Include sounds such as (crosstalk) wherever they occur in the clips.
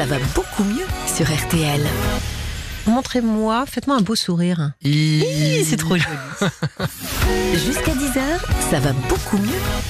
Ça va beaucoup mieux sur RTL. Montrez-moi, faites-moi un beau sourire. Hi, C'est trop joli. (laughs) Jusqu'à 10h, ça va beaucoup mieux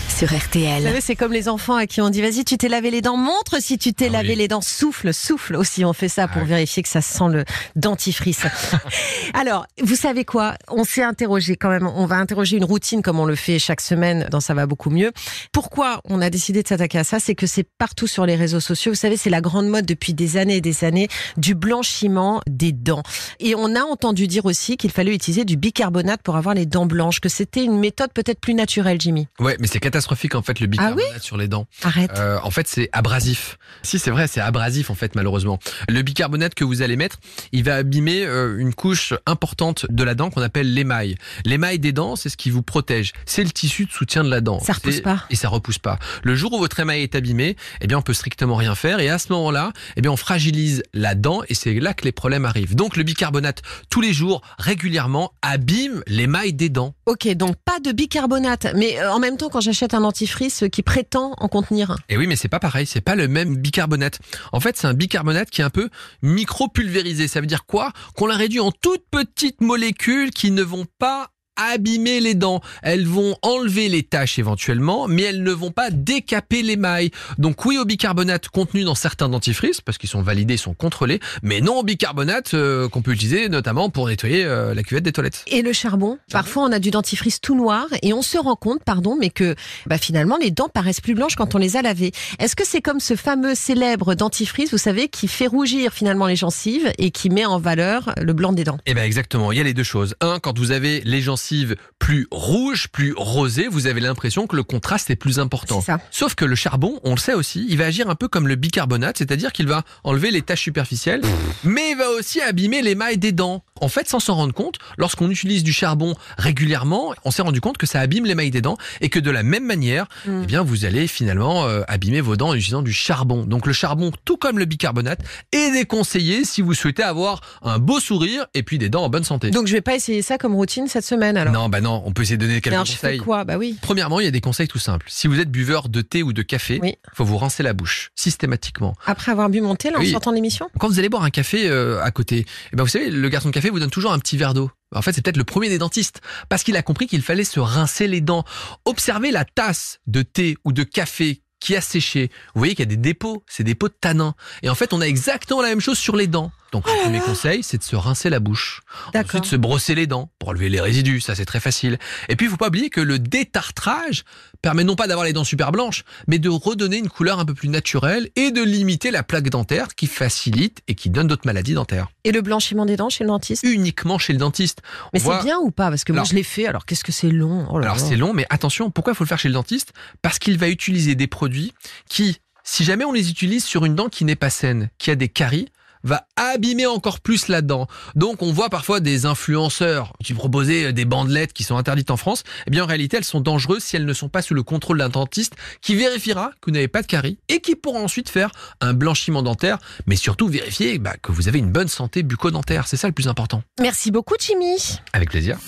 sur Vous RTL. savez, c'est comme les enfants à qui on dit vas-y, tu t'es lavé les dents, montre si tu t'es Ah lavé oui. les dents, souffle, souffle aussi. On fait ça pour Ah oui. vérifier que ça sent le dentifrice. (laughs) Alors, vous savez quoi? On s'est interrogé quand même. On va interroger une routine comme on le fait chaque semaine dans Ça va beaucoup mieux. Pourquoi on a décidé de s'attaquer à ça? C'est que c'est partout sur les réseaux sociaux. Vous savez, c'est la grande mode depuis des années et des années du blanchiment des dents. Et on a entendu dire aussi qu'il fallait utiliser du bicarbonate pour avoir les dents blanches, que c'était une méthode peut-être plus naturelle, Jimmy. Ouais, mais c'est catastrophique en fait le Ah oui bicarbonate sur les dents. Arrête. Euh, en fait, c'est abrasif. Si c'est vrai, c'est abrasif en fait malheureusement. Le bicarbonate que vous allez mettre, il va abîmer euh, une couche importante de la dent qu'on appelle l'émail. L'émail des dents, c'est ce qui vous protège. C'est le tissu de soutien de la dent. Ça repousse pas. Et ça repousse pas. Le jour où votre émail est abîmé, eh bien on peut strictement rien faire et à ce moment-là, eh bien on fragilise la dent et c'est là que les problèmes arrivent. Donc le bicarbonate tous les jours régulièrement abîme l'émail des dents. Ok, donc pas de bicarbonate, mais euh, en même temps, quand j'achète un dentifrice euh, qui prétend en contenir un. Et oui, mais c'est pas pareil, c'est pas le même bicarbonate. En fait, c'est un bicarbonate qui est un peu micro-pulvérisé. Ça veut dire quoi Qu'on l'a réduit en toutes petites molécules qui ne vont pas abîmer les dents. Elles vont enlever les taches éventuellement, mais elles ne vont pas décaper l'émail. Donc oui au bicarbonate contenu dans certains dentifrices, parce qu'ils sont validés, ils sont contrôlés, mais non au bicarbonate euh, qu'on peut utiliser notamment pour nettoyer euh, la cuvette des toilettes. Et le charbon, parfois on a du dentifrice tout noir et on se rend compte, pardon, mais que bah, finalement les dents paraissent plus blanches quand on les a lavées. Est-ce que c'est comme ce fameux célèbre dentifrice, vous savez, qui fait rougir finalement les gencives et qui met en valeur le blanc des dents? Eh ben exactement, il y a les deux choses. Un, quand vous avez les gencives plus rouges, plus rosées, vous avez l'impression que le contraste est plus important. C'est ça. Sauf que le charbon, on le sait aussi, il va agir un peu comme le bicarbonate, c'est-à-dire qu'il va enlever les taches superficielles, mais il va aussi abîmer l'émail des dents. En fait, sans s'en rendre compte, lorsqu'on utilise du charbon régulièrement, on s'est rendu compte que ça abîme l'émail des dents et que de la même manière, Mm. eh bien, vous allez finalement euh, abîmer vos dents en utilisant du charbon. Donc le charbon, tout comme le bicarbonate, est déconseillé si vous souhaitez avoir un beau sourire et puis des dents en bonne santé. Donc je vais pas essayer ça comme routine cette semaine alors. Non, bah non, on peut essayer de donner quelques alors je fais conseils. quoi Bah oui. Premièrement, il y a des conseils tout simples. Si vous êtes buveur de thé ou de café, Oui. faut vous rincer la bouche systématiquement. Après avoir bu mon thé là en Oui. sortant de l'émission? Quand vous allez boire un café euh, à côté, eh ben vous savez, le garçon de café vous donne toujours un petit verre d'eau. En fait, c'est peut-être le premier des dentistes parce qu'il a compris qu'il fallait se rincer les dents. Observez la tasse de thé ou de café qui a séché. Vous voyez qu'il y a des dépôts, c'est des dépôts de tanins. Et en fait, on a exactement la même chose sur les dents. Donc, le premier conseil, c'est de se rincer la bouche. D'accord. Ensuite, se brosser les dents pour enlever les résidus, ça c'est très facile. Et puis, il faut pas oublier que le détartrage permet non pas d'avoir les dents super blanches, mais de redonner une couleur un peu plus naturelle et de limiter la plaque dentaire qui facilite et qui donne d'autres maladies dentaires. Et le blanchiment des dents chez le dentiste? Uniquement chez le dentiste. Mais voit- c'est bien ou pas? Parce que moi je l'ai fait, alors qu'est-ce que c'est long? Oh là Alors c'est long, mais attention, pourquoi il faut le faire chez le dentiste? Parce qu'il va utiliser des produits qui, si jamais on les utilise sur une dent qui n'est pas saine, qui a des caries, va abîmer encore plus la dent. Donc on voit parfois des influenceurs qui proposaient des bandelettes qui sont interdites en France. Eh bien en réalité elles sont dangereuses si elles ne sont pas sous le contrôle d'un dentiste qui vérifiera que vous n'avez pas de caries et qui pourra ensuite faire un blanchiment dentaire, mais surtout vérifier bah, que vous avez une bonne santé bucco-dentaire. C'est ça le plus important. Merci beaucoup Jimmy Avec plaisir.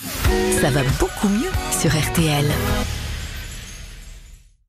Ça va beaucoup mieux sur RTL.